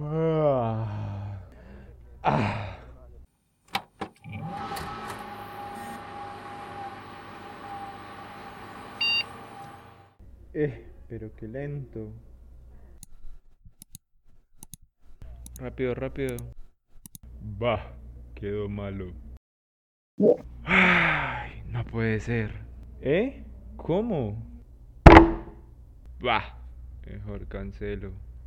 Ah. Eh, pero qué lento. Rápido, rápido. Bah, quedó malo. Ay, no puede ser. ¿Eh? ¿Cómo? Bah, mejor cancelo.